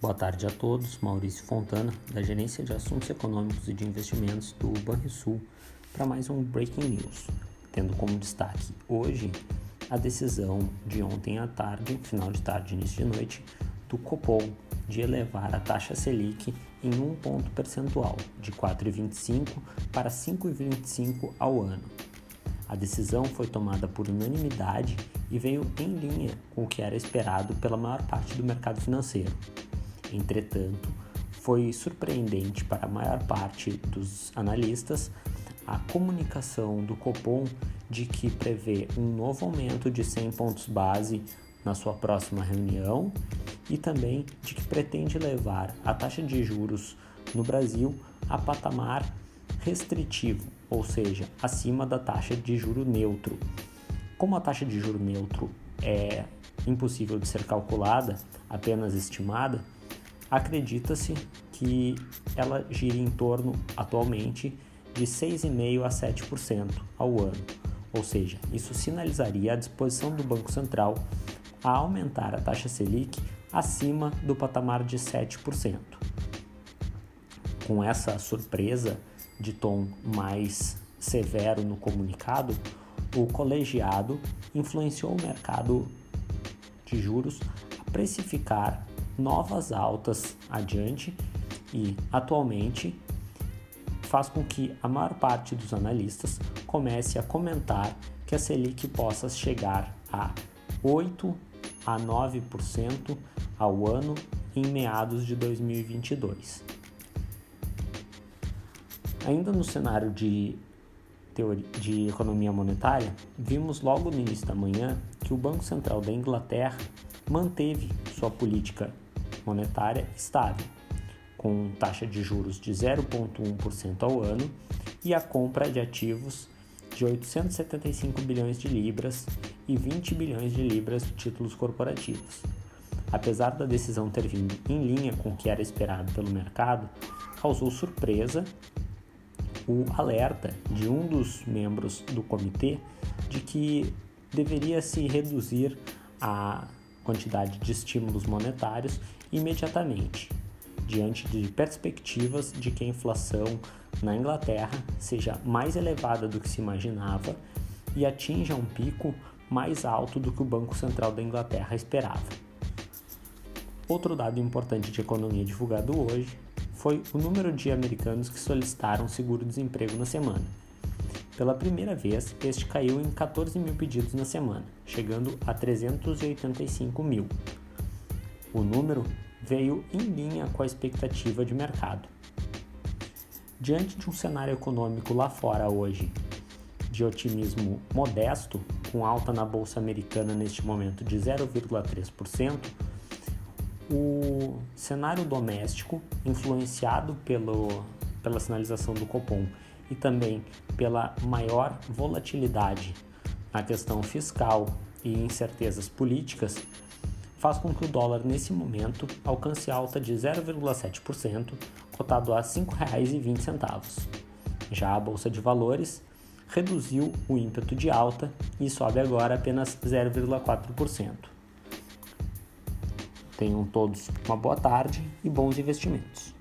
Boa tarde a todos. Maurício Fontana, da Gerência de Assuntos Econômicos e de Investimentos do Banrisul, para mais um Breaking News, tendo como destaque hoje a decisão de ontem à tarde, final de tarde, início de noite, do Copom de elevar a taxa Selic em um ponto percentual, de 4,25 para 5,25 ao ano. A decisão foi tomada por unanimidade e veio em linha com o que era esperado pela maior parte do mercado financeiro. Entretanto, foi surpreendente para a maior parte dos analistas a comunicação do Copom de que prevê um novo aumento de 100 pontos base na sua próxima reunião e também de que pretende levar a taxa de juros no Brasil a patamar restritivo, ou seja, acima da taxa de juro neutro. Como a taxa de juro neutro é impossível de ser calculada, apenas estimada, acredita-se que ela gira em torno, atualmente, de 6,5% a 7% ao ano. Ou seja, isso sinalizaria a disposição do Banco Central a aumentar a taxa Selic acima do patamar de 7%. Com essa surpresa de tom mais severo no comunicado, o colegiado influenciou o mercado de juros a precificar novas altas adiante e, atualmente, faz com que a maior parte dos analistas comece a comentar que a Selic possa chegar a 8 a 9% ao ano em meados de 2022. Ainda no cenário de, teoria, de economia monetária, vimos logo no início da manhã que o Banco Central da Inglaterra manteve sua política monetária estável, com taxa de juros de 0,1% ao ano e a compra de ativos de 875 bilhões de libras e 20 bilhões de libras de títulos corporativos. Apesar da decisão ter vindo em linha com o que era esperado pelo mercado, causou surpresa o alerta de um dos membros do comitê de que deveria se reduzir a quantidade de estímulos monetários imediatamente, diante de perspectivas de que a inflação na Inglaterra seja mais elevada do que se imaginava e atinja um pico mais alto do que o Banco Central da Inglaterra esperava. Outro dado importante de economia divulgado hoje foi o número de americanos que solicitaram seguro-desemprego na semana. Pela primeira vez, este caiu em 14 mil pedidos na semana, chegando a 385 mil. O número veio em linha com a expectativa de mercado. Diante de um cenário econômico lá fora hoje de otimismo modesto, com alta na bolsa americana neste momento de 0,3%, o cenário doméstico, influenciado pelo, pela sinalização do Copom e também pela maior volatilidade na questão fiscal e incertezas políticas, faz com que o dólar nesse momento alcance alta de 0,7%, cotado a R$ 5,20. Já a bolsa de valores reduziu o ímpeto de alta e sobe agora apenas 0,4%. Tenham todos uma boa tarde e bons investimentos.